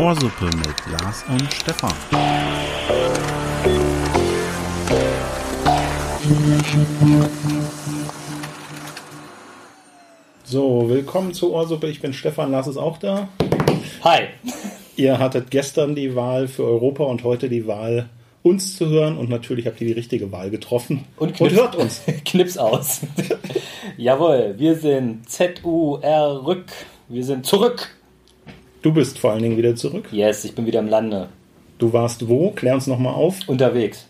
Ohrsuppe mit Lars und Stefan. So, willkommen zur Ohrsuppe. Ich bin Stefan, Lars ist auch da. Hi. Ihr hattet gestern die Wahl für Europa und heute die Wahl, uns zu hören. Und natürlich habt ihr die richtige Wahl getroffen. Und, Knips, hört uns. Knips aus. Jawohl, wir sind ZUR rück. Wir sind zurück. Du bist vor allen Dingen wieder zurück. Yes, ich bin wieder im Lande. Du warst wo? Klär uns nochmal auf. Unterwegs.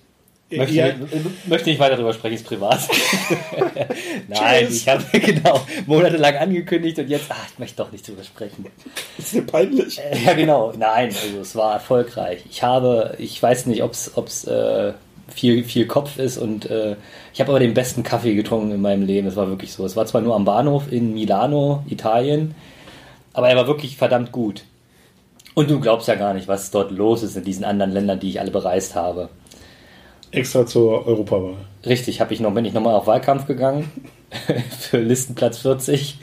Möchte, ja. nicht, möchte nicht weiter darüber sprechen, ist privat. Nein, ich habe genau monatelang angekündigt und jetzt, ach, ich möchte doch nicht drüber sprechen. Ist dir peinlich? Äh, ja, genau. Nein, also es war erfolgreich. Ich habe, ich weiß nicht, ob es äh, viel, viel Kopf ist und äh, ich habe aber den besten Kaffee getrunken in meinem Leben. Es war wirklich so. Es war zwar nur am Bahnhof in Milano, Italien, aber er war wirklich verdammt gut. Und du glaubst ja gar nicht, was dort los ist in diesen anderen Ländern, die ich alle bereist habe. Extra zur Europawahl. Richtig, habe ich noch, bin ich nochmal auf Wahlkampf gegangen für Listenplatz 40.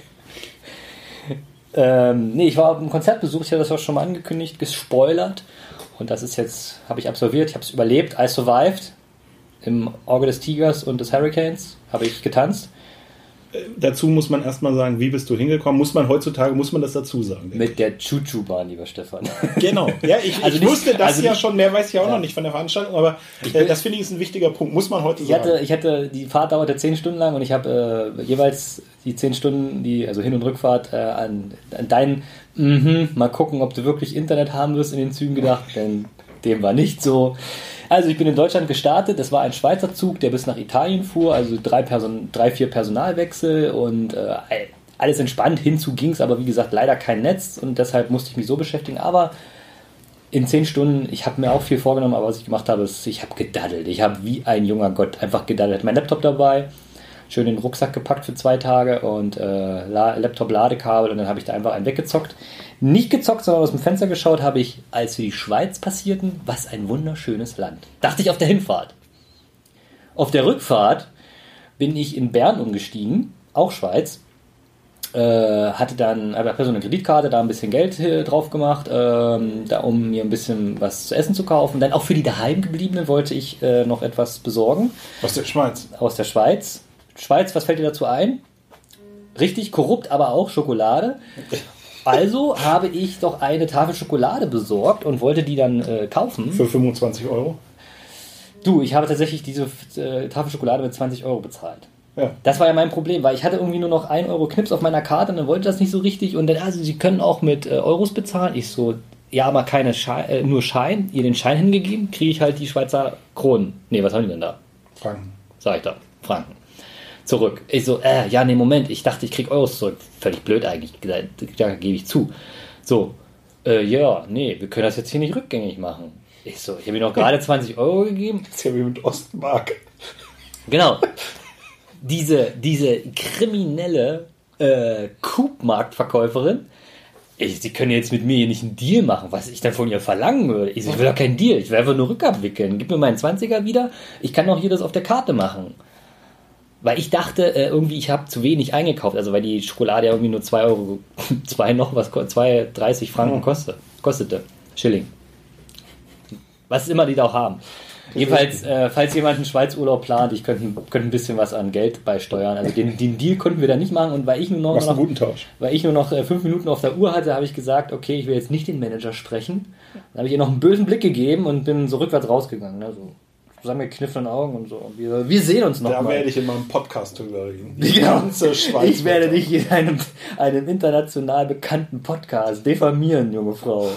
ähm, nee, ich war auf einem Konzertbesuch, ich habe das auch schon mal angekündigt, gespoilert. Und das ist jetzt, habe ich absolviert, ich habe es überlebt, I survived. Im Auge des Tigers und des Hurricanes habe ich getanzt dazu muss man erstmal sagen, wie bist du hingekommen? Muss man heutzutage, muss man das dazu sagen? Mit der Chuchu-Bahn, lieber Stefan. Genau. Ja, ich, also ich nicht, wusste das also ja nicht, schon, mehr weiß ich auch ja. noch nicht von der Veranstaltung, aber äh, das finde ich ist ein wichtiger Punkt. Muss man heute ich sagen. Hatte, ich hatte, die Fahrt dauerte zehn Stunden lang und ich habe äh, jeweils die zehn Stunden, die, also Hin- und Rückfahrt, äh, an, an deinen, mm mal gucken, ob du wirklich Internet haben wirst in den Zügen gedacht, denn dem war nicht so. Also ich bin in Deutschland gestartet, das war ein Schweizer Zug, der bis nach Italien fuhr, also drei, Person, drei vier Personalwechsel und äh, alles entspannt. Hinzu ging es aber wie gesagt leider kein Netz und deshalb musste ich mich so beschäftigen. Aber in zehn Stunden, ich habe mir auch viel vorgenommen, aber was ich gemacht habe, ist, ich habe gedaddelt. Ich habe wie ein junger Gott einfach gedaddelt. Mein Laptop dabei, schön in den Rucksack gepackt für zwei Tage und äh, Laptop-Ladekabel und dann habe ich da einfach einen weggezockt. Nicht gezockt, sondern aus dem Fenster geschaut habe ich, als wir die Schweiz passierten, was ein wunderschönes Land. Dachte ich auf der Hinfahrt. Auf der Rückfahrt bin ich in Bern umgestiegen, auch Schweiz. Äh, hatte dann einfach so eine Kreditkarte, da ein bisschen Geld äh, drauf gemacht, ähm, da um mir ein bisschen was zu essen zu kaufen. Dann auch für die daheimgebliebenen wollte ich äh, noch etwas besorgen. Aus der Schweiz. Aus der Schweiz. Schweiz, was fällt dir dazu ein? Richtig korrupt, aber auch Schokolade. Also habe ich doch eine Tafel Schokolade besorgt und wollte die dann äh, kaufen. Für 25 Euro? Du, ich habe tatsächlich diese äh, Tafel Schokolade mit 20 Euro bezahlt. Ja. Das war ja mein Problem, weil ich hatte irgendwie nur noch 1 Euro Knips auf meiner Karte und dann wollte das nicht so richtig. Und dann, also, sie können auch mit äh, Euros bezahlen. Ich so, ja, aber keine Schein, äh, nur Schein. Ihr den Schein hingegeben, kriege ich halt die Schweizer Kronen. Nee, was haben die denn da? Franken. Sag ich da. Franken zurück. Ich so, äh, ja, nee, Moment, ich dachte, ich krieg Euros zurück. Völlig blöd eigentlich, da gebe ich zu. So, äh, ja, nee, wir können das jetzt hier nicht rückgängig machen. Ich so, ich habe ihm noch gerade 20 Euro gegeben. Das ist ja wie mit Ostmark. Genau. Diese, diese kriminelle äh, Coop-Marktverkäuferin, sie können jetzt mit mir hier nicht einen Deal machen, was ich dann von ihr verlangen würde. Ich, so, ich will doch keinen Deal, ich will einfach nur rückabwickeln. Gib mir meinen 20er wieder, ich kann auch hier das auf der Karte machen. Weil ich dachte äh, irgendwie, ich habe zu wenig eingekauft, also weil die Schokolade ja irgendwie nur 2 Euro, 2 noch was, 2,30 Franken kostete, kostete. Schilling. Was immer die da auch haben. Jedenfalls, äh, falls jemand einen Schweizurlaub plant, ich könnte, könnte ein bisschen was an Geld beisteuern. Also den, den Deal konnten wir da nicht machen und weil ich nur noch, noch guten Tausch. weil ich nur noch äh, fünf Minuten auf der Uhr hatte, habe ich gesagt, okay, ich will jetzt nicht den Manager sprechen. Dann habe ich ihr noch einen bösen Blick gegeben und bin so rückwärts rausgegangen. Ne, so zusammengekniffenen Augen und so. Wir, wir sehen uns noch da mal. Da werde ich in meinem Podcast drüber reden. Die genau. ganze Schweiz. Ich werde dich in einem, einem international bekannten Podcast diffamieren, junge Frau.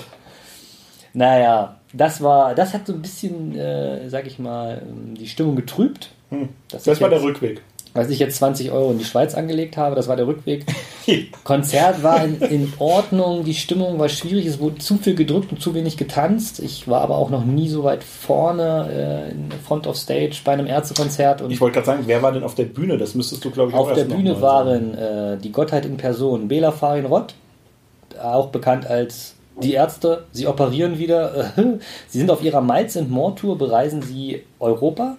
Naja, das war, das hat so ein bisschen, äh, sag ich mal, die Stimmung getrübt. Hm. Das, das war jetzt, der Rückweg als ich jetzt 20 Euro in die Schweiz angelegt habe, das war der Rückweg. Konzert war in, in, Ordnung, die Stimmung war schwierig, es wurde zu viel gedrückt und zu wenig getanzt. Ich war aber auch noch nie so weit vorne äh, in Front of Stage bei einem Ärztekonzert. ich wollte gerade sagen, wer war denn auf der Bühne? Das müsstest du, glaube ich, Auf der Bühne waren äh, die Gottheit in Person, Bela Farin Rott, auch bekannt als die Ärzte. Sie operieren wieder. sie sind auf ihrer Miles and More Tour, bereisen sie Europa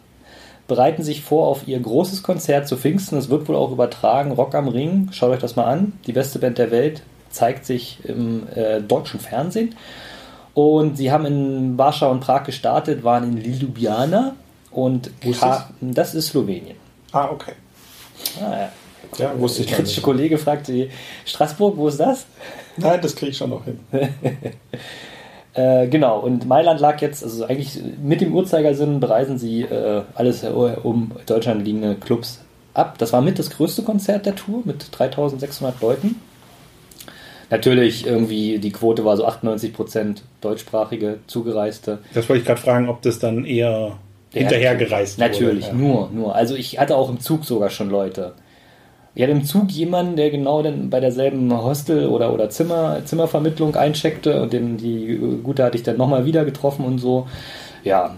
bereiten sich vor auf ihr großes Konzert zu Pfingsten. Es wird wohl auch übertragen. Rock am Ring. Schaut euch das mal an. Die beste Band der Welt zeigt sich im äh, deutschen Fernsehen. Und sie haben in Warschau und Prag gestartet, waren in Ljubljana und Ka- das ist Slowenien. Ah, okay. Ah, ja. Ja, wusste ich Der kritische. Kollege fragte Straßburg, wo ist das? Nein, das kriege ich schon noch hin. Äh, genau, und Mailand lag jetzt, also eigentlich mit dem Uhrzeigersinn bereisen sie äh, alles um Deutschland liegende Clubs ab. Das war mit das größte Konzert der Tour mit 3600 Leuten. Natürlich irgendwie, die Quote war so 98% deutschsprachige Zugereiste. Das wollte ich gerade fragen, ob das dann eher hinterhergereist wurde. Natürlich, Ja. nur, nur. Also ich hatte auch im Zug sogar schon Leute. Hatte im Zug jemanden, der genau dann bei derselben Hostel- oder, oder Zimmer, Zimmervermittlung eincheckte und den, die Gute hatte ich dann nochmal wieder getroffen und so. Ja,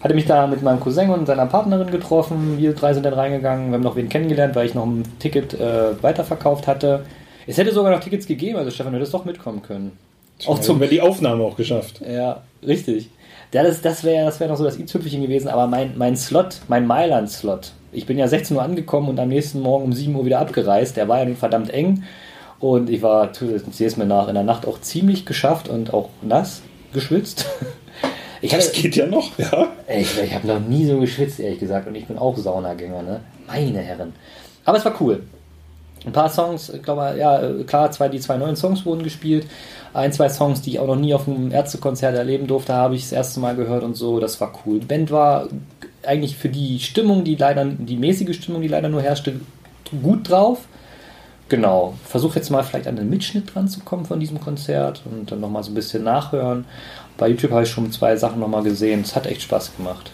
hatte mich da mit meinem Cousin und seiner Partnerin getroffen. Wir drei sind dann reingegangen. Wir haben noch wen kennengelernt, weil ich noch ein Ticket äh, weiterverkauft hatte. Es hätte sogar noch Tickets gegeben, also Stefan, du hättest doch mitkommen können. Auch Auch zum zum wir die Aufnahme auch geschafft. ja, richtig. Ja, das das wäre das wär noch so das i-Tüpfelchen gewesen, aber mein, mein Slot, mein Mailand-Slot, ich bin ja 16 Uhr angekommen und am nächsten Morgen um 7 Uhr wieder abgereist. Der war ja nun verdammt eng und ich war, ich sehe es mir nach, in der Nacht auch ziemlich geschafft und auch nass geschwitzt. Ich hatte, Das geht ja noch, ja. Ey, ich, ich habe noch nie so geschwitzt, ehrlich gesagt. Und ich bin auch Saunagänger, ne? Meine Herren. Aber es war cool. Ein paar Songs, ich glaube, ja, klar, zwei, die zwei neuen Songs wurden gespielt. Ein, zwei Songs, die ich auch noch nie auf einem Ärztekonzert erleben durfte, habe ich das erste Mal gehört und so. Das war cool. Die Band war eigentlich für die Stimmung, die leider, die mäßige Stimmung, die leider nur herrschte, gut drauf. Genau. Versuche jetzt mal vielleicht an den Mitschnitt dran zu kommen von diesem Konzert und dann nochmal so ein bisschen nachhören. Bei YouTube habe ich schon zwei Sachen nochmal gesehen. Es hat echt Spaß gemacht.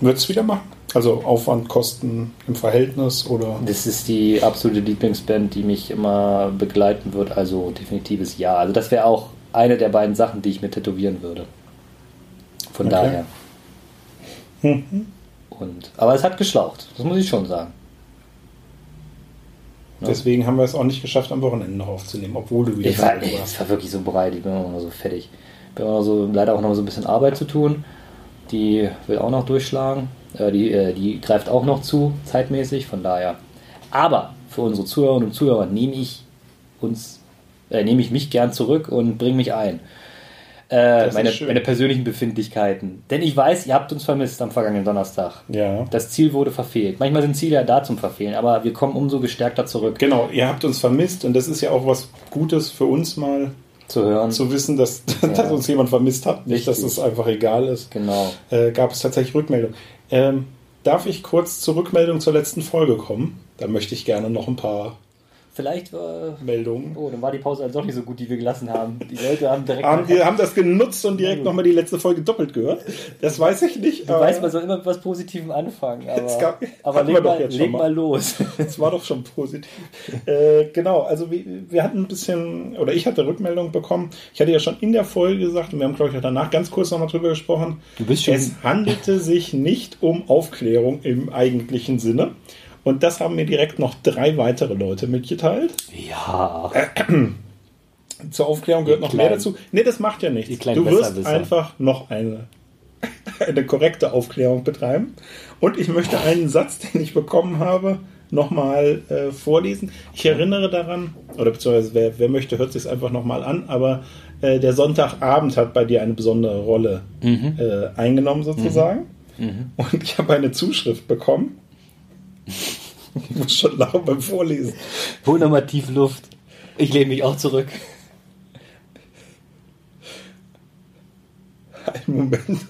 Würdest du wieder machen? Also Aufwand, Kosten im Verhältnis oder? Das ist die absolute Lieblingsband, die mich immer begleiten wird. Also definitives Ja. Also das wäre auch eine der beiden Sachen, die ich mir tätowieren würde. Von Okay. daher. Mhm. Und, aber es hat geschlaucht. Das muss ich schon sagen. Ja. Deswegen haben wir es auch nicht geschafft, am Wochenende noch aufzunehmen, obwohl du wieder Ich war, ey, warst. es war wirklich so breit. Ich bin immer noch so fertig. Ich bin immer noch so, leider auch noch so ein bisschen Arbeit zu tun. Die will auch noch durchschlagen. Äh, die, äh, die greift auch noch zu, zeitmäßig. Von daher. Aber für unsere Zuhörerinnen und Zuhörer nehme ich uns, äh, nehme ich mich gern zurück und bringe mich ein. Äh, meine, meine Persönlichen Denn ich weiß, ihr habt uns vermisst am vergangenen Donnerstag. Ja. Das Ziel wurde verfehlt. Manchmal sind Ziele ja da zum Verfehlen, aber wir kommen umso gestärkter zurück Genau, ihr habt uns vermisst und das ist ja auch was Gutes für uns mal zu hören. zu wissen, dass, dass uns jemand vermisst hat, nicht, dass Richtig. es einfach egal ist. Genau. Äh, gab es tatsächlich Rückmeldung. Ähm, darf ich kurz zur Rückmeldung zur letzten Folge kommen? Da möchte ich gerne noch ein paar Vielleicht, äh, Meldungen. oh, dann war die Pause also doch nicht so gut, die wir gelassen haben. Die Leute haben direkt. Haben, wir haben das genutzt und direkt nochmal die letzte Folge doppelt gehört. Das weiß ich nicht. du weißt, man soll immer mit was Positivem anfangen, aber, Es gab- aber leg, doch mal, leg mal. mal los. Das war doch schon positiv. äh, genau, also wir, wir hatten ein bisschen, oder ich hatte Rückmeldung bekommen. Ich hatte ja schon in der Folge gesagt, und wir haben, glaube ich, auch danach ganz kurz nochmal drüber gesprochen. Du bist schon- Es handelte sich nicht um Aufklärung im eigentlichen Sinne. Und das haben mir direkt noch drei weitere Leute mitgeteilt. ja. Zur Aufklärung gehört Die noch mehr kleinen- dazu. Nee, das macht ja nichts. Du wirst einfach noch eine, eine korrekte Aufklärung betreiben. Und ich möchte einen Satz, den ich bekommen habe, nochmal äh, vorlesen. Ich erinnere daran, oder beziehungsweise wer, wer möchte, hört sich es einfach nochmal an, aber äh, der Sonntagabend hat bei dir eine besondere Rolle Mhm. äh, eingenommen sozusagen. Und ich habe eine Zuschrift bekommen. Ich muss schon lachen beim Vorlesen. Hol nochmal tief Luft. Ich lehne mich auch zurück. Einen Moment.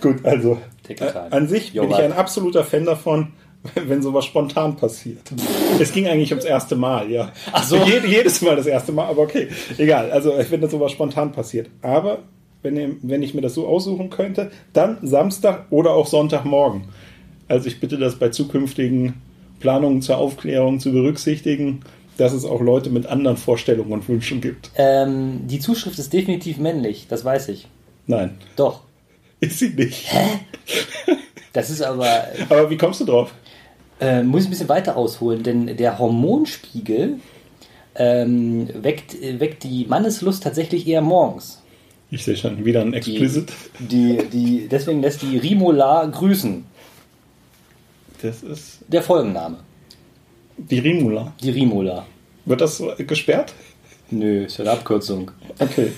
Gut, also äh, an sich bin ich ein absoluter Fan davon, wenn sowas spontan passiert. Es ging eigentlich ums erste Mal, ja. Ach so. Jed, jedes Mal das erste Mal, aber okay. Egal, also wenn das sowas spontan passiert. Aber wenn, wenn ich mir das so aussuchen könnte, dann Samstag oder auch Sonntagmorgen. Also ich bitte das bei zukünftigen Planungen zur Aufklärung zu berücksichtigen, dass es auch Leute mit anderen Vorstellungen und Wünschen gibt. Ähm, die Zuschrift ist definitiv männlich, das weiß ich. Nein, Doch. ist sie nicht. Das ist aber, Aber wie kommst du drauf? äh, muss ich ein bisschen weiter ausholen, denn der Hormonspiegel ähm, weckt, weckt die Manneslust tatsächlich eher morgens. Ich sehe schon wieder ein Die, Explicit. die, die, deswegen lässt die Rimolar grüßen. Das ist Der Folgenname. die Rimula. Die Rimula. Wird das gesperrt? Nö, ist ja eine Abkürzung. Okay.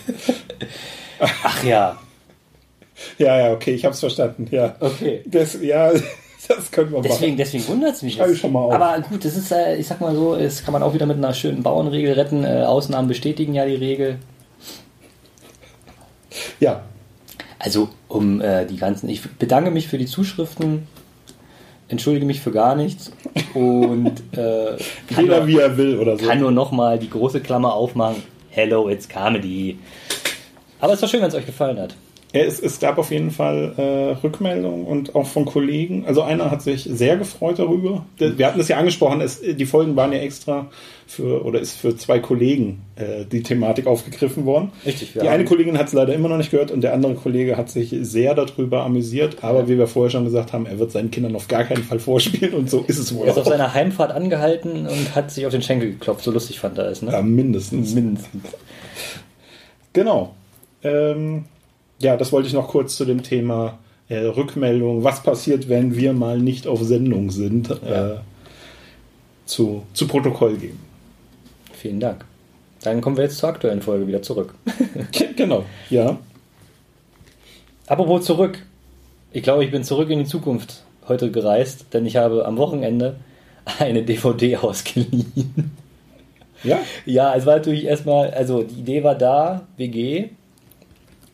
Ach ja. Ja, ja, okay, ich hab's verstanden. Ja. Okay. Das, ja, das können wir Deswegen, machen. deswegen wundert es mich jetzt. schon mal auf. Aber gut, das ist, äh, ich sag mal so, das kann man auch wieder mit einer schönen Bauernregel retten. Äh, Ausnahmen bestätigen ja die Regel. Ja, Also um äh, die ganzen, ich bedanke mich für die Zuschriften, entschuldige mich für gar nichts und äh, kann, jeder nur, wie er will oder so. kann nur nochmal die große Klammer aufmachen. Hello, it's Comedy. Aber es war schön, wenn es euch gefallen hat. Ja, es, es gab auf jeden Fall äh, Rückmeldungen und auch von Kollegen. Also einer hat sich sehr gefreut darüber. Wir hatten es ja angesprochen, es, die Folgen waren ja extra für oder ist für zwei Kollegen äh, die Thematik aufgegriffen worden. Richtig, wir Die eine Kollegin hat es leider immer noch nicht gehört und der andere Kollege hat sich sehr darüber amüsiert. Aber wie wir vorher schon gesagt haben, er wird seinen Kindern auf gar keinen Fall vorspielen und so ist es wohl Er ist auf seiner Heimfahrt angehalten und hat sich auf den Schenkel geklopft. So lustig fand er es, ne? Ja, mindestens. Mindestens. Genau. Ähm, ja, das wollte ich noch kurz zu dem Thema äh, Rückmeldung. Was passiert, wenn wir mal nicht auf Sendung sind? Ja. Äh, zu, zu Protokoll geben. Vielen Dank. Dann kommen wir jetzt zur aktuellen Folge wieder zurück. genau. Ja. Apropos zurück. Ich glaube, ich bin zurück in die Zukunft heute gereist, denn ich habe am Wochenende eine DVD ausgeliehen. Ja. Ja, es war natürlich erstmal, also die Idee war da, WG,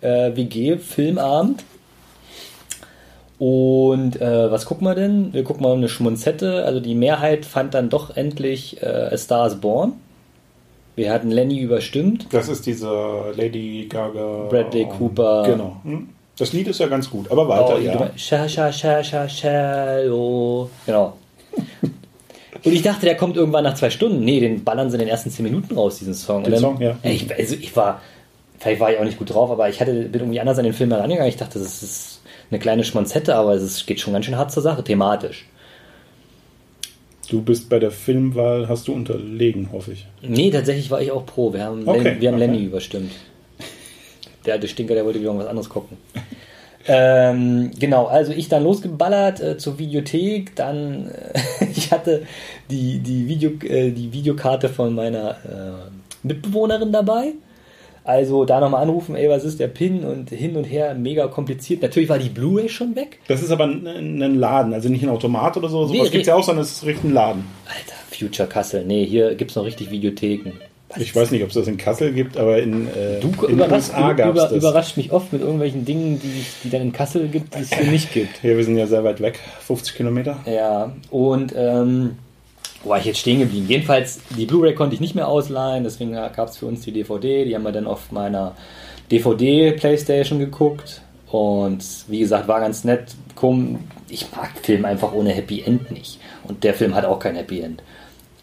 äh, WG, Filmabend. Und äh, was gucken wir denn? Wir gucken mal eine Schmunzette. Also die Mehrheit fand dann doch endlich äh, A Star is Born. Wir hatten Lenny überstimmt. Das ist dieser Lady Gaga. Bradley Cooper. Genau. Hm. Das Lied ist ja ganz gut, aber weiter, Oh, ja. Sha, sha, sha, sha, shallow. Genau. Und ich dachte, der kommt irgendwann nach zwei Stunden. Nee, den ballern sie in den ersten zehn Minuten raus, diesen Song. Den Und Song, ja. Ich, also ich war, vielleicht war ich auch nicht gut drauf, aber ich hatte, bin irgendwie anders an den Film herangegangen. Ich dachte, das ist eine kleine Schmonzette, aber es geht schon ganz schön hart zur Sache, thematisch. Du bist bei der Filmwahl, hast du unterlegen, hoffe ich. Nee, tatsächlich war ich auch pro. Wir haben, Okay, Len, wir haben okay. Lenny überstimmt. Der alte Stinker, der wollte wieder irgendwas anderes gucken. ähm, genau, also ich dann losgeballert äh, zur Videothek, dann äh, ich hatte die, die, Video, äh, die Videokarte von meiner äh, Mitbewohnerin dabei. Also da nochmal anrufen, ey, was ist der PIN und hin und her, mega kompliziert. Natürlich war die Blu-ray schon weg. Das ist aber ein, ein Laden, also nicht ein Automat oder so. Nee, Sowas gibt es nee. ja auch, sondern es ist richtig ein Laden. Alter, Future Kassel. Nee, hier gibt's noch richtig Videotheken. Was Ich weiß nicht, ob es das in Kassel gibt, aber in, äh, Du in überrascht, USA gab es über, das. überrascht mich oft mit irgendwelchen Dingen, die die dann in Kassel gibt, die es hier nicht gibt. Ja, wir sind ja sehr weit weg, 50 Kilometer. Ja, und ähm, wo war ich jetzt stehen geblieben? Jedenfalls, die Blu-ray konnte ich nicht mehr ausleihen, deswegen gab es für uns die DVD. Die haben wir dann auf meiner DVD-Playstation geguckt. Und wie gesagt, war ganz nett. Komm, ich mag Film einfach ohne Happy End nicht. Und der Film hat auch kein Happy End.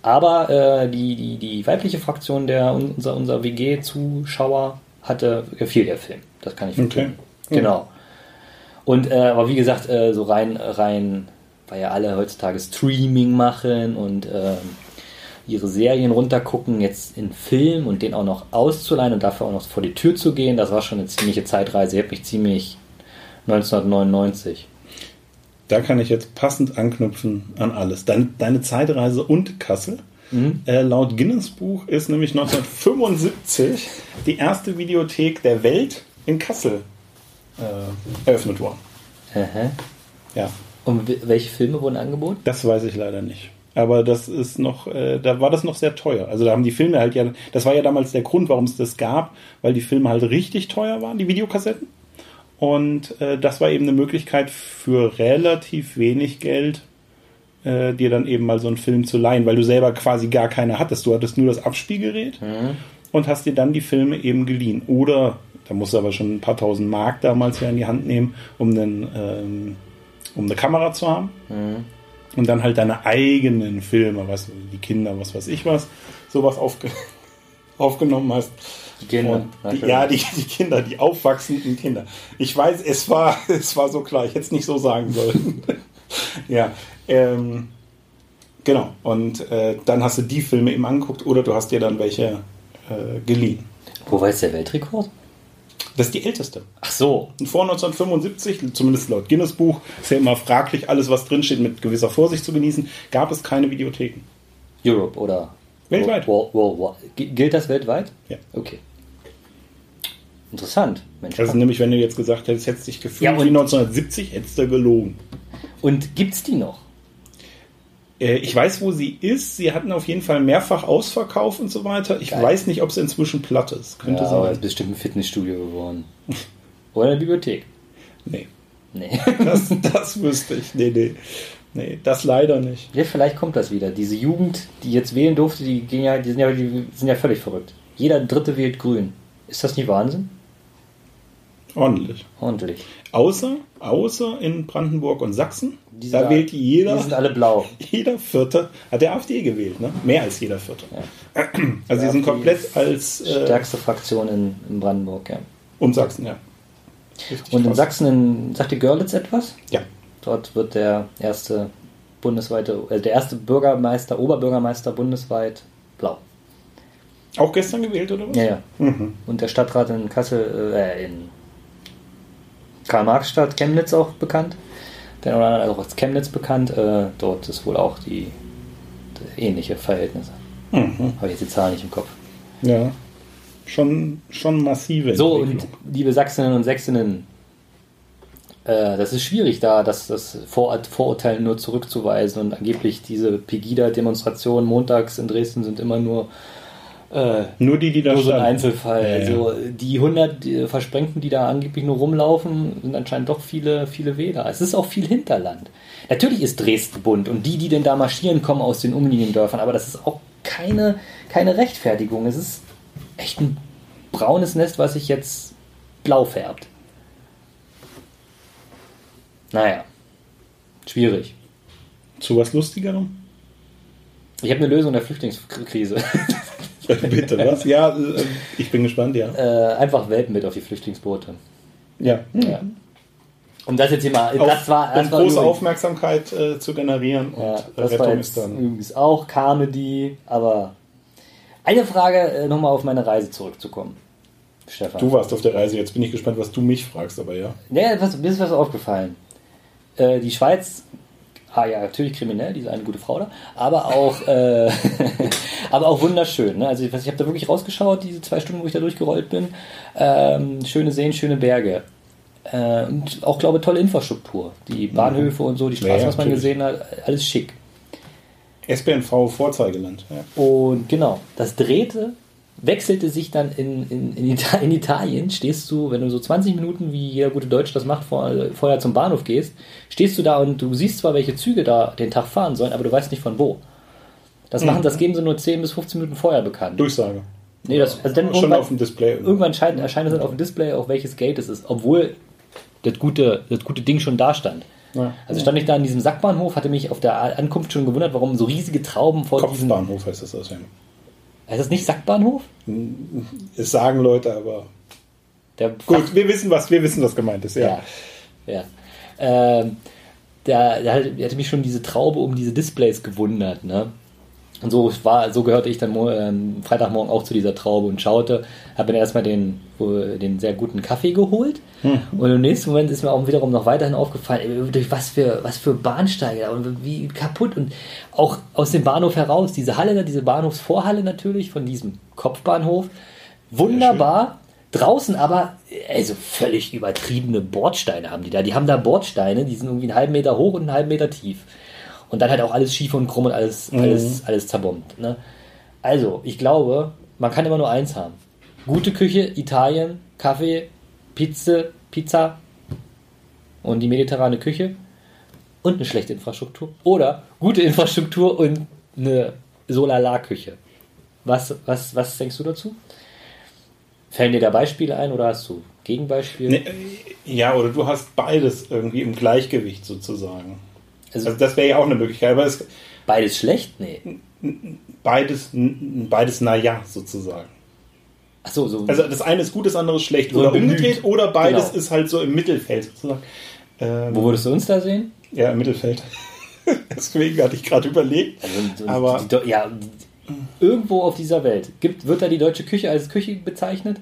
Aber äh, die, die, die weibliche Fraktion der unser, unser WG-Zuschauer hatte, gefiel der Film. Das kann ich Okay. verstehen. Genau. Und äh, aber wie gesagt, äh, so rein, rein, weil ja alle heutzutage Streaming machen und ähm, ihre Serien runtergucken, jetzt in Film und den auch noch auszuleihen und dafür auch noch vor die Tür zu gehen, das war schon eine ziemliche Zeitreise. Ich habe mich ziemlich 1999. Da kann ich jetzt passend anknüpfen an alles. Deine, deine Zeitreise und Kassel. Mhm. Äh, laut Guinness Buch ist nämlich 1975 die erste Videothek der Welt in Kassel äh, eröffnet worden. Aha. Ja, Und welche Filme wurden angeboten? das weiß ich leider nicht. Aber das ist noch, äh, da war das noch sehr teuer. Also da haben die Filme halt ja, das war ja damals der Grund, warum es das gab, weil die Filme halt richtig teuer waren, die Videokassetten. Und äh, das war eben eine Möglichkeit für relativ wenig Geld, äh, dir dann eben mal so einen Film zu leihen, weil du selber quasi gar keine hattest. Du hattest nur das Abspielgerät und hast dir dann die Filme eben geliehen. Oder, da musst du aber schon ein paar tausend Mark damals ja in die Hand nehmen, um, einen, ähm, um eine Kamera zu haben. Und dann halt deine eigenen Filme, was die Kinder, was weiß ich was, sowas aufge aufgenommen hast. Die Kinder, die, ja, die, die Kinder, die aufwachsenden Kinder. Ich weiß, es war, es war so klar, ich hätte es nicht so sagen sollen. ja, ähm, genau. Und äh, dann hast du die Filme eben angeguckt oder du hast dir dann welche äh, geliehen. Wo war jetzt der Weltrekord? Das ist die älteste. Ach so. Und vor 1975, zumindest laut Guinness Buch, ist ja immer fraglich, alles was drinsteht mit gewisser Vorsicht zu genießen, gab es keine Videotheken. Europe oder Weltweit. World, World, World, Gilt das weltweit? Ja. Okay. Interessant. Mensch. Also nämlich, wenn du jetzt gesagt hättest, hättest du dich gefühlt Ja, wie 1970, hättest du gelogen. Und gibt's die noch? Äh, Ich weiß, wo sie ist. Sie hatten auf jeden Fall mehrfach Ausverkauf und so weiter. Ich Geil. weiß nicht, ob sie inzwischen platt ist. Könnte ja, aber sein. ist bestimmt ein Fitnessstudio geworden. Oder eine Bibliothek. Nee, Nee. das, das wüsste ich. Nee, nee. Nee, das leider nicht. Ja, vielleicht kommt das wieder. Diese Jugend, die jetzt wählen durfte, die, gehen ja, die, sind ja, die sind ja völlig verrückt. Jeder Dritte wählt grün. Ist das nicht Wahnsinn? Ordentlich. Ordentlich. Außer, außer in Brandenburg und Sachsen. Die sind Da wählt jeder, Die sind alle blau. jeder Vierte, hat der AfD gewählt, ne? Mehr als jeder Vierte. Ja. Also sie Ja, sind die komplett als äh, Stärkste Fraktion in, in Brandenburg, ja. und Sachsen, ja. Richtig Und in krass. Sachsen, in, sagt die Görlitz etwas? Ja. Dort wird der erste bundesweite, also der erste Bürgermeister, Oberbürgermeister bundesweit blau. Auch gestern gewählt, oder was? Ja, ja. Mhm. Und der Stadtrat in Kassel, äh, in Karl-Marx-Stadt, Chemnitz auch bekannt. Der oder andere auch als Chemnitz bekannt. Äh, dort ist wohl auch die, die ähnliche Verhältnisse. Mhm. Habe ich jetzt die Zahl nicht im Kopf. Ja. Schon, schon massive So, und liebe Sachsinnen und Sächsinnen, äh, das ist schwierig da, das, das Vor Vorurteil nur zurückzuweisen und angeblich diese Pegida-Demonstrationen montags in Dresden sind immer nur äh, Nur die, die da nur so ein. Einzelfall. Ja, ja. Also die 100 die Versprengten, die da angeblich nur rumlaufen, sind anscheinend doch viele, viele Wähler. Es ist auch viel Hinterland. Natürlich ist Dresden bunt und die, die denn da marschieren, kommen aus den umliegenden Dörfern, aber das ist auch keine, keine Rechtfertigung. Es ist echt ein braunes Nest, was sich jetzt blau färbt. Naja, schwierig. Zu was Lustigerem? Ich habe eine Lösung der Flüchtlingskrise. Bitte, was? Ja, äh, ich bin gespannt, ja. äh, einfach Welpen mit auf die Flüchtlingsboote. Ja. Ja. Und das jetzt hier mal, Auf, das war, das um war große übrigens- Aufmerksamkeit äh, zu generieren Ja, und das war Rettung jetzt ist dann. übrigens auch Comedy, aber eine Frage äh, nochmal auf meine Reise zurückzukommen. Stefan. Du warst auf der Reise, jetzt bin ich gespannt, was du mich fragst, aber ja. Ja, was, mir ist was aufgefallen. Äh, die Schweiz, ah ja, natürlich kriminell, diese eine gute Frau da, aber auch, äh, aber auch wunderschön. Ne? Also ich, ich habe da wirklich rausgeschaut, diese zwei Stunden, wo ich da durchgerollt bin. Ähm, schöne Seen, schöne Berge. Äh, und auch, glaube ich, tolle Infrastruktur. Die Bahnhöfe und so, die Straßen, ja, was man gesehen hat, alles schick. SBNV Vorzeigeland. Ja. Und genau, das drehte, wechselte sich dann in, in, in, Ita in Italien, stehst du, wenn du so 20 Minuten, wie jeder gute Deutsche das macht, vor, vorher zum Bahnhof gehst, stehst du da und du siehst zwar, welche Züge da den Tag fahren sollen, aber du weißt nicht von wo. Das machen, das geben sie nur 10 bis 15 Minuten vorher bekannt. Durchsage. Nee, das, also dann Schon auf dem Display. irgendwann erscheint, erscheint es dann auf dem Display, auf welches Gate es ist, obwohl das gute, das gute Ding schon da stand. Ja. Also stand ich da in diesem Sackbahnhof, hatte mich auf der Ankunft schon gewundert, warum so riesige Trauben vor diesem Kopfbahnhof heißt das aus. Ja. Heißt das nicht Sackbahnhof? Es sagen Leute, aber Der gut, wir wissen was, wir wissen, was gemeint ist. Ja. Ja. ja. Ähm, da, da hatte mich schon diese Traube um diese Displays gewundert. Ne? Und so, war, so gehörte ich dann ähm, Freitagmorgen auch zu dieser Traube und schaute, habe mir erstmal den, äh, den sehr guten Kaffee geholt. Und im nächsten Moment ist mir auch wiederum noch weiterhin aufgefallen, äh, durch was für, was für Bahnsteige da und wie kaputt. Und auch aus dem Bahnhof heraus, diese Halle, da, diese Bahnhofsvorhalle natürlich, von diesem Kopfbahnhof. Wunderbar. Draußen aber, also völlig übertriebene Bordsteine haben die da. Die haben da Bordsteine, die sind irgendwie einen halben Meter hoch und einen halben Meter tief. Und dann halt auch alles schief und krumm und alles, alles, alles zerbombt. Ne? Also, ich glaube, man kann immer nur eins haben. Gute Küche, Italien, Kaffee, Pizza, Pizza und die mediterrane Küche und eine schlechte Infrastruktur. Oder gute Infrastruktur und eine Solala-Küche. Was, was, was denkst du dazu? Fällen dir da Beispiele ein oder hast du Gegenbeispiele? Nee, äh, ja, oder du hast beides irgendwie im Gleichgewicht sozusagen. Also, Also das wäre ja auch eine Möglichkeit, aber es, beides schlecht? Nee. beides, beides naja sozusagen. Achso, so. Also das eine ist gut, das andere ist schlecht. So oder umgedreht, oder beides Genau. ist halt so im Mittelfeld sozusagen. Ähm, wo würdest du uns da sehen? Ja, im Mittelfeld. Deswegen hatte ich gerade überlegt. Also, so- Aber- die, ja, irgendwo auf dieser Welt gibt, wird da die deutsche Küche als Küche bezeichnet?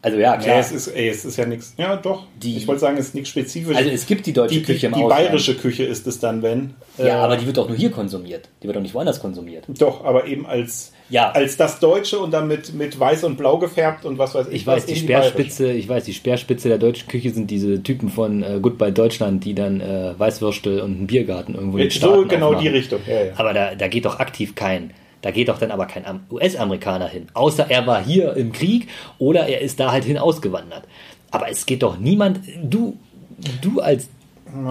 Also ja, klar. Ja, es ist, ey, es ist ja nichts. Ja, doch. Die- ich wollte sagen, es ist nichts Spezifisches. Also es gibt die deutsche die, Küche die, im die Ausland. bayerische Küche ist es dann, wenn. Ja, Äh, aber die wird doch nur hier konsumiert. Die wird doch nicht woanders konsumiert. Doch, aber eben als, Ja. als das Deutsche und dann mit, mit weiß und blau gefärbt und was weiß ich. Ich weiß, die. Speerspitze, ich weiß, die Speerspitze der deutschen Küche sind diese Typen von äh, Goodbye Deutschland, die dann äh, Weißwürstel und einen Biergarten irgendwo in den So Staaten genau aufmachen. die Richtung. Ja, ja. Aber da, da geht doch aktiv kein, da geht doch dann aber kein Am- US-Amerikaner hin. Außer er war hier im Krieg oder er ist da halt hin ausgewandert. Aber es geht doch niemand, du, du als,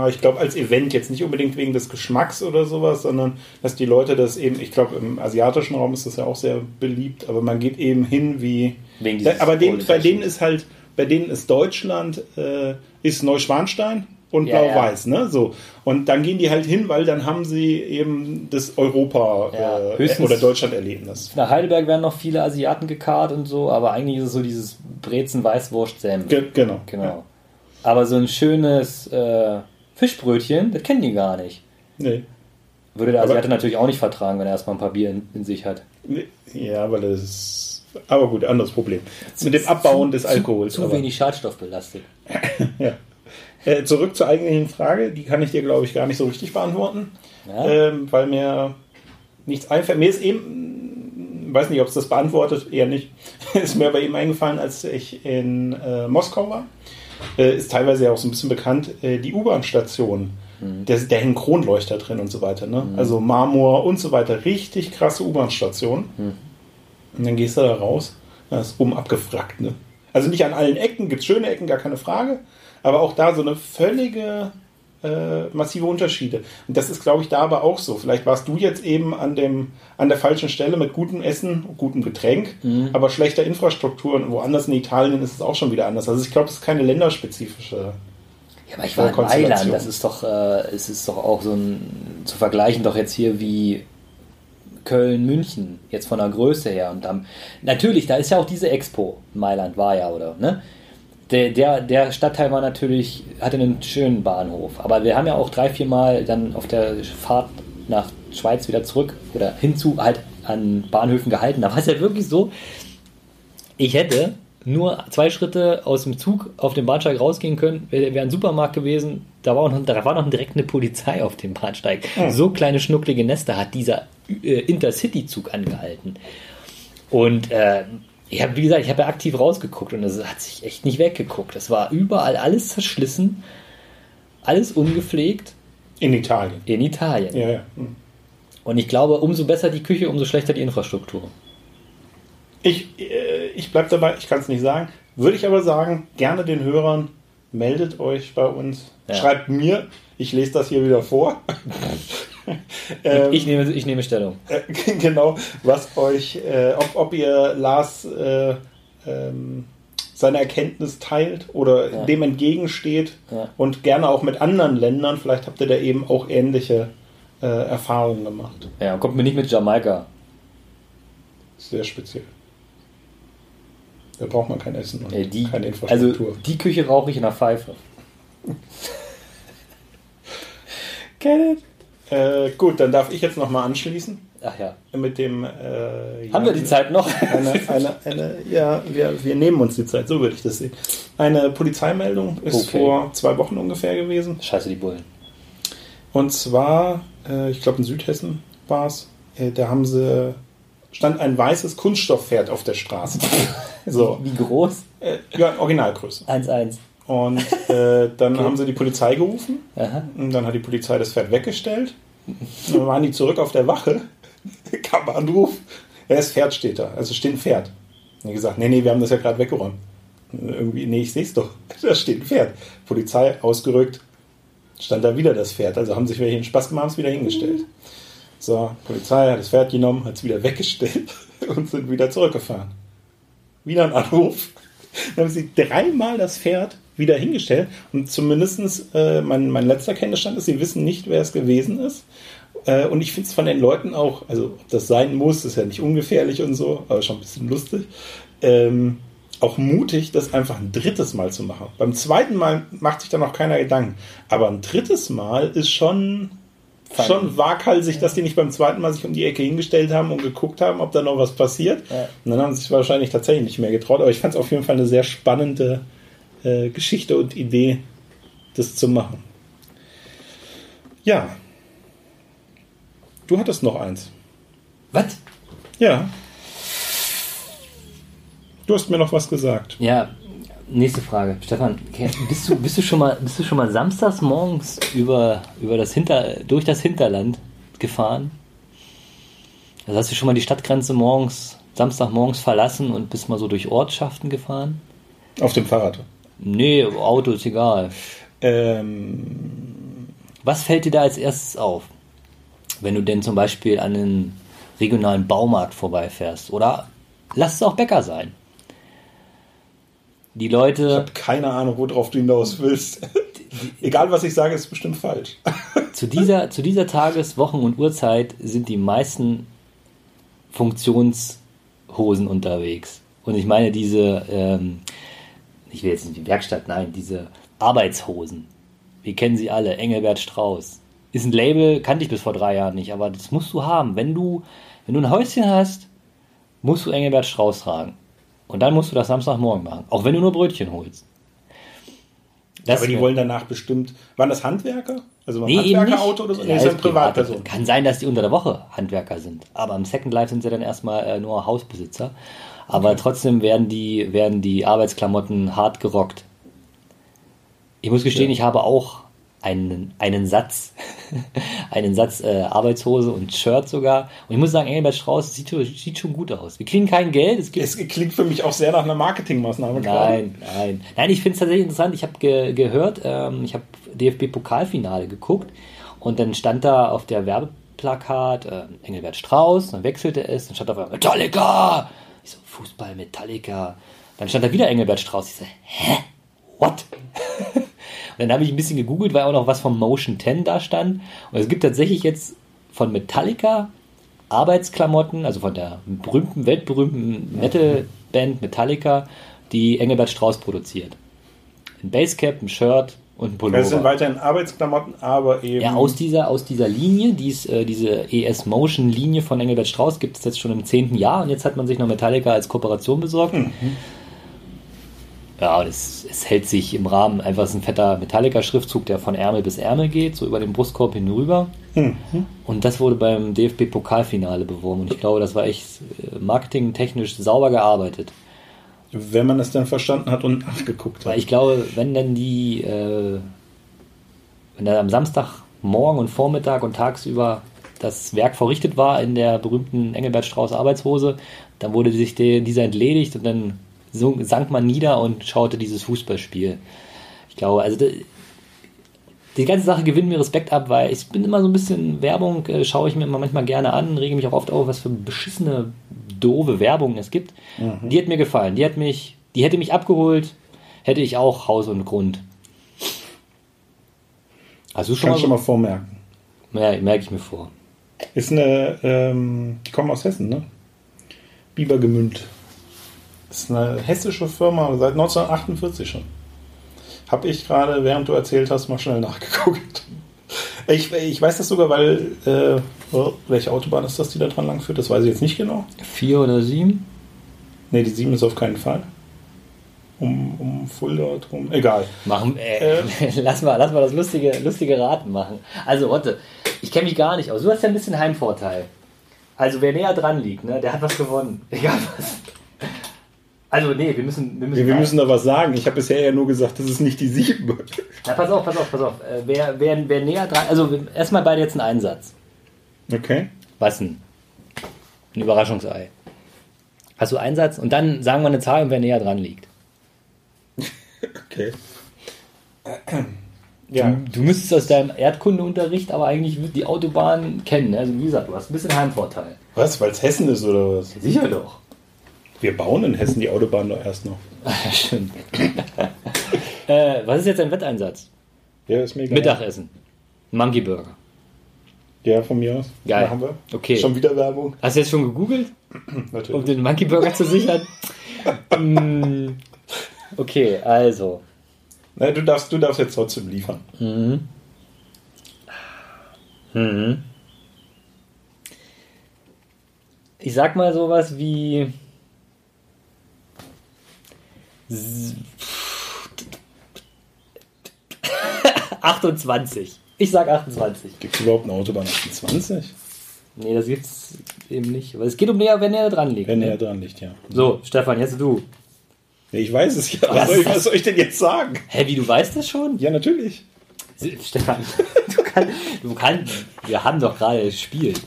Ich glaube, als Event jetzt nicht unbedingt wegen des Geschmacks oder sowas, sondern dass die Leute das eben, ich glaube, im asiatischen Raum ist das ja auch sehr beliebt, aber man geht eben hin wie. Wegen aber den, bei denen ist halt, bei denen ist Deutschland, äh, ist Neuschwanstein und Ja, Blau-Weiß, ne? So. Und dann gehen die halt hin, weil dann haben sie eben das Europa Ja, äh, oder Deutschland-Erlebnis. nach Heidelberg werden noch viele Asiaten gekarrt und so, aber eigentlich ist es so dieses Brezen, Weißwurst, Senf. Ge genau. Genau. Aber so ein schönes äh, Fischbrötchen, das kennen die gar nicht. Nee. Würde der Aber- Asiate natürlich auch nicht vertragen, wenn er erstmal ein paar Bier in, in sich hat. Nee. Ja, weil das ist. Aber gut, anderes Problem. Mit dem Abbauen des Alkohols. Zu aber- wenig schadstoffbelastet. Ja. Äh, zurück zur eigentlichen Frage, die kann ich dir, glaube ich, gar nicht so richtig beantworten, Ja. ähm, weil mir nichts einfällt. Mir ist eben, weiß nicht, ob es das beantwortet, eher nicht, ist mir aber eben eingefallen, als ich in äh, Moskau war. Äh, ist teilweise ja auch so ein bisschen bekannt, äh, die U-Bahn-Station. Der, der hängen Kronleuchter drin und so weiter. Ne? Also Marmor und so weiter. Richtig krasse U-Bahn-Station. Und dann gehst du da raus, da ist oben abgefrackt. Ne? Also nicht an allen Ecken, gibt es schöne Ecken, gar keine Frage. Aber auch da so eine völlige äh, massive Unterschiede. Und das ist, glaube ich, da aber auch so. Vielleicht warst du jetzt eben an, dem, an der falschen Stelle mit gutem Essen, gutem Getränk, aber schlechter Infrastruktur. Und woanders in Italien ist es auch schon wieder anders. Also ich glaube, es ist keine länderspezifische. Ja, aber ich war in. Mailand, das ist doch, äh, es ist doch auch so ein, zu vergleichen doch jetzt hier wie Köln, München, jetzt von der Größe her. Und dann, natürlich, da ist ja auch diese Expo, Mailand war ja, oder, ne? Der, der, der Stadtteil war natürlich, hatte einen schönen Bahnhof, aber wir haben ja auch drei, vier Mal dann auf der Fahrt nach Schweiz wieder zurück oder hinzu halt an Bahnhöfen gehalten. Da war es ja wirklich so, ich hätte nur zwei Schritte aus dem Zug auf den Bahnsteig rausgehen können, wäre wär ein Supermarkt gewesen. Da war, noch, da war noch direkt eine Polizei auf dem Bahnsteig. So kleine schnucklige Nester hat dieser äh, Intercity-Zug angehalten. Und äh, ich habe, wie gesagt, ich habe ja aktiv rausgeguckt und es hat sich echt nicht weggeguckt. Es war überall alles zerschlissen, alles ungepflegt In Italien. in Italien. Ja, ja. Hm. Und ich glaube, umso besser die Küche, umso schlechter die Infrastruktur. Ich, äh, ich bleibe dabei, ich kann es nicht sagen. Würde ich aber sagen, gerne den Hörern, meldet euch bei uns. Ja. Schreibt mir, ich lese das hier wieder vor. ähm, ich, nehme, ich nehme Stellung. äh, genau, was euch, äh, ob, ob ihr Lars äh, ähm, seine Erkenntnis teilt oder Ja. dem entgegensteht Ja. und gerne auch mit anderen Ländern. Vielleicht habt ihr da eben auch ähnliche äh, Erfahrungen gemacht. Ja, kommt mir nicht mit Jamaika. Sehr speziell. Da braucht man kein Essen und Äh, die, keine also Infrastruktur. die Küche rauche ich in der Pfeife. Get it? Äh, gut, dann darf ich jetzt nochmal anschließen Ach ja. mit dem. Äh, Haben wir die Zeit noch? Eine, eine, eine, ja, wir, wir nehmen uns die Zeit, so würde ich das sehen. Eine Polizeimeldung ist Okay. vor zwei Wochen ungefähr gewesen. Scheiße, die Bullen. Und zwar, äh, ich glaube in Südhessen war es, äh, da haben sie, stand ein weißes Kunststoffpferd auf der Straße. so, Wie groß? äh, ja, Originalgröße. 1-1. Und äh, dann haben sie die Polizei gerufen. Aha. Und dann hat die Polizei das Pferd weggestellt. Und dann waren die zurück auf der Wache. Kam Anruf. Ja, das Pferd steht da. Also steht ein Pferd. Und die gesagt, nee, nee, wir haben das ja gerade weggeräumt. Und Irgendwie, nee, ich sehe es doch. Da steht ein Pferd. Polizei ausgerückt. Stand da wieder das Pferd. Also haben sich welche den Spaß gemacht, haben es wieder hingestellt. So, Polizei hat das Pferd genommen, hat es wieder weggestellt und sind wieder zurückgefahren. Wieder ein Anruf. Dann haben sie dreimal das Pferd wieder hingestellt und zumindest äh, mein, mein letzter Kenntnisstand ist, sie wissen nicht, wer es gewesen ist. Äh, und ich finde es von den Leuten auch, also ob das sein muss, ist ja nicht ungefährlich und so, aber schon ein bisschen lustig. Ähm, auch mutig, das einfach ein drittes Mal zu machen. Beim zweiten Mal macht sich da noch keiner Gedanken. Aber ein drittes Mal ist schon, schon waghalsig, dass die nicht beim zweiten Mal sich um die Ecke hingestellt haben und geguckt haben, ob da noch was passiert. Ja. Und dann haben sie sich wahrscheinlich tatsächlich nicht mehr getraut. Aber ich fand es auf jeden Fall eine sehr spannende äh, Geschichte und Idee, das zu machen. Ja. Du hattest noch eins. Was? Ja. Du hast mir noch was gesagt. Ja, nächste Frage. Stefan, bist du, bist du schon mal, bist du schon mal samstags morgens über, über das Hinter, durch das Hinterland gefahren? Also hast du schon mal die Stadtgrenze morgens, Samstagmorgens verlassen und bist mal so durch Ortschaften gefahren? Auf dem Fahrrad. Nee, Auto ist egal. Ähm, Was fällt dir da als erstes auf? Wenn du denn zum Beispiel an einen regionalen Baumarkt vorbeifährst. Oder lass es auch Bäcker sein. Die ich Leute, habe keine Ahnung, worauf du hinaus willst. Egal, was ich sage, ist bestimmt falsch. zu dieser, zu dieser Tages-, Wochen- und Uhrzeit sind die meisten Funktionshosen unterwegs. Und ich meine diese, ähm, ich will jetzt nicht die Werkstatt, nein, diese Arbeitshosen. Wir kennen sie alle, Engelbert Strauß. Ist ein Label, kannte ich bis vor drei Jahren nicht, aber das musst du haben. Wenn du, wenn du ein Häuschen hast, musst du Engelbert Strauß tragen. Und dann musst du das Samstagmorgen machen, auch wenn du nur Brötchen holst. Das Aber die wollen danach bestimmt. Waren das Handwerker? Also Nee, eben Handwerkerauto oder so? Nee, Ja, ist Privatperson. Kann sein, dass die unter der Woche Handwerker sind. Aber im Second Life sind sie dann erstmal äh, nur Hausbesitzer. Aber trotzdem werden die, werden die Arbeitsklamotten hart gerockt. Ich muss gestehen, Ja. ich habe auch einen, einen Satz, einen Satz äh, Arbeitshose und Shirt sogar. Und ich muss sagen, Engelbert Strauß sieht, sieht schon gut aus. Wir kriegen kein Geld. Es Es klingt für mich auch sehr nach einer Marketingmaßnahme Nein, nein. Nein, ich finde es tatsächlich interessant. Ich habe ge gehört, ähm, ich habe DFB-Pokalfinale geguckt und dann stand da auf der Werbeplakat äh, Engelbert Strauß, dann wechselte es, dann stand auf einmal Metallica. Ich so, Fußball, Metallica. Dann stand da wieder Engelbert Strauß. Ich so, hä? What? und dann habe ich ein bisschen gegoogelt, weil auch noch was vom Motion 10 da stand. Und es gibt tatsächlich jetzt von Metallica Arbeitsklamotten, also von der berühmten, weltberühmten Metal-Band Metallica, die Engelbert Strauß produziert. Ein Basecap, ein Shirt und ein Das sind Pullover. weiterhin Arbeitsklamotten, aber eben. Ja, aus dieser, aus dieser Linie, dies, äh, diese ES Motion Linie von Engelbert Strauß gibt es jetzt schon im zehnten Jahr und jetzt hat man sich noch Metallica als Kooperation besorgt. Ja, und es, hält sich im Rahmen, einfach ist ein fetter Metallica-Schriftzug, der von Ärmel bis Ärmel geht, so über den Brustkorb hinüber. Und das wurde beim DFB-Pokalfinale beworben und ich glaube, das war echt äh, marketingtechnisch sauber gearbeitet. Wenn man es dann verstanden hat und nachgeguckt Weil hat. ich glaube, wenn dann die, äh, wenn dann am Samstagmorgen und Vormittag und tagsüber das Werk verrichtet war in der berühmten Engelbert Strauß Arbeitshose, dann wurde sich der, dieser entledigt und dann sank man nieder und schaute dieses Fußballspiel. Ich glaube, also die, ganze Sache gewinnt mir Respekt ab, weil ich bin immer so ein bisschen Werbung, äh, schaue ich mir immer manchmal gerne an, rege mich auch oft auf, was für beschissene, doofe Werbung es gibt. Die hat mir gefallen. Die hat mich, die hätte mich abgeholt, hätte ich auch Haus und Grund. Also schon Kannst mal, du mal vormerken. ja, merke ich mir vor. Ist eine, ähm, die kommen aus Hessen, ne? Bibergemünd. Ist eine hessische Firma, seit 1948 schon. Hab ich gerade, während du erzählt hast, mal schnell nachgeguckt. Ich, ich weiß das sogar, weil, äh, oh, welche Autobahn ist das, die da dran lang führt? Das weiß ich jetzt nicht genau. Vier oder sieben? Ne, die 7 ist auf keinen Fall. Um, um Fulda drum. Egal. Machen, äh, lass, mal, lass mal das lustige, lustige Raten machen. Also, Otte, ich kenne mich gar nicht aus. Du hast ja ein bisschen Heimvorteil. Also, wer näher dran liegt, ne, der hat was gewonnen. Egal was. Also, nee, wir müssen. Wir müssen, Wir, wir müssen da was sagen. Ich habe bisher ja nur gesagt, das ist nicht die 7. Na, pass auf, pass auf, pass auf. Äh, wer, wer, wer näher dran. Also, erstmal beide jetzt einen Einsatz. Okay. Was denn? Ein Überraschungsei. Hast du Einsatz? Und dann sagen wir eine Zahl und wer näher dran liegt. Okay. Ja. Du, du müsstest aus deinem Erdkundeunterricht aber eigentlich die Autobahn kennen. ne? Also, wie gesagt, du hast ein bisschen Heimvorteil. Was? Weil es Hessen ist oder was? Sicher doch. Wir bauen in Hessen die Autobahn doch erst noch. Stimmt. äh, was ist jetzt dein Wetteinsatz? Ja, ist mir egal. Mittagessen. Monkey Burger. Ja, von mir aus. Geil. Machen wir. Okay. Schon wieder Werbung. Hast du jetzt schon gegoogelt, um Natürlich. den Monkey Burger zu sichern? Mm, okay, also. Na, du, darfst, du darfst jetzt trotzdem liefern. Mhm. Ich sag mal sowas wie. S- 28. Ich sag 28. Gibt es überhaupt eine Autobahn 28? Nee, das gibt's eben nicht. Aber es geht um näher, wenn er dran liegt. Wenn ne? er dran liegt, ja. So, Stefan, jetzt du. Ich weiß es ja. Was Was soll, ich, das? was soll ich denn jetzt sagen? Hä, wie, du weißt das schon? Ja, natürlich. Stefan, du kannst, du kannst, wir haben doch gerade gespielt.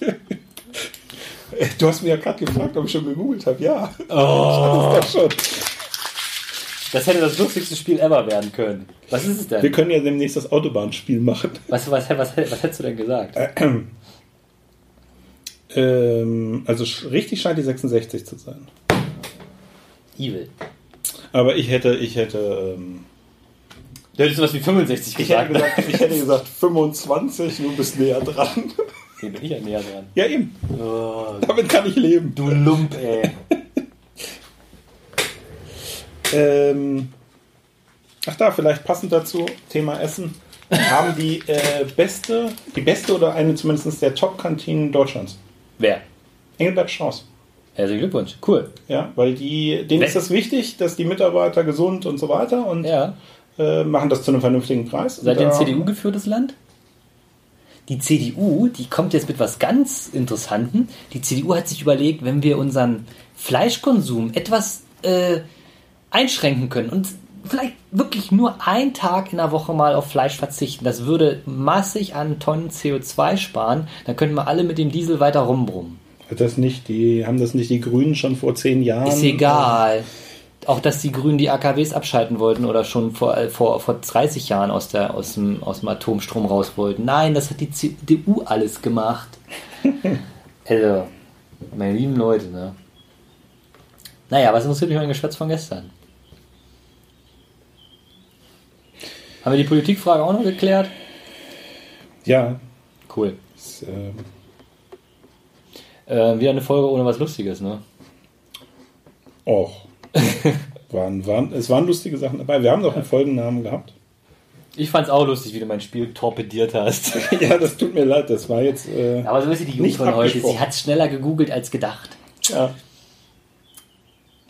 Du hast mir ja gerade gefragt, ob ich schon gegoogelt habe. Ja, Oh, das ist doch schon. Das hätte das lustigste Spiel ever werden können. Was ist es Wir denn? können ja demnächst das Autobahnspiel machen. Was, was, was, was, hättest du denn gesagt? Ähm, also richtig scheint die 66 zu sein. Evil. Aber ich hätte, ich hätte, ähm, Du hättest was wie 65 ich hätte gesagt. gesagt, ich hätte gesagt 25, du bist näher dran. Hier bin ich ja näher dran. Ja, eben. Oh, Damit kann ich leben. du Lump, ey. Ähm, ach da, vielleicht passend dazu, Thema Essen. Haben die äh, beste, die beste oder eine zumindest der Top-Kantinen Deutschlands. Wer? Engelbert Strauß. Herzlichen Glückwunsch. Cool. Ja, weil die, denen Wer- ist das wichtig, dass die Mitarbeiter gesund und so weiter und Ja. äh, machen das zu einem vernünftigen Preis. Seid ihr ein CDU-geführtes Land? Die CDU, die kommt jetzt mit was ganz Interessantem. Die CDU hat sich überlegt, wenn wir unseren Fleischkonsum etwas äh, einschränken können und vielleicht wirklich nur einen Tag in der Woche mal auf Fleisch verzichten, das würde massig an Tonnen CO2 sparen, dann könnten wir alle mit dem Diesel weiter rumbrummen. Hat das nicht, die, haben das nicht die Grünen schon vor zehn Jahren? Ist egal. Auch, dass die Grünen die AKWs abschalten wollten oder schon vor, äh, vor, vor 30 Jahren aus, der, aus, dem, aus dem Atomstrom raus wollten. Nein, das hat die CDU alles gemacht. also, meine lieben Leute, ne? Naja, was interessiert mich mein Geschwätz von gestern? Haben wir die Politikfrage auch noch geklärt? Ja. Cool. Das, ähm, Äh, wieder eine Folge ohne was Lustiges, ne? Och. waren, waren, es waren lustige Sachen dabei. Wir haben doch einen Folgennamen gehabt. Ich fand's auch lustig, wie du mein Spiel torpediert hast. ja, das tut mir leid. Das war jetzt. Äh, Aber so ist sie die Jugend von heute. Sie abgesprochen. hat schneller gegoogelt als gedacht. ja.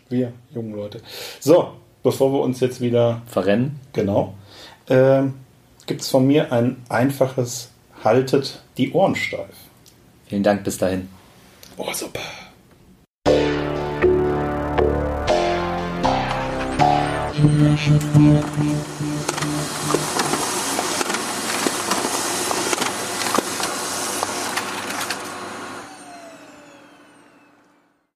Wir, jungen Leute. So, bevor wir uns jetzt wieder. Verrennen. Genau. Ähm, Gibt es von mir ein einfaches Haltet die Ohren steif. Vielen Dank, bis dahin. Oh, super. Thank you.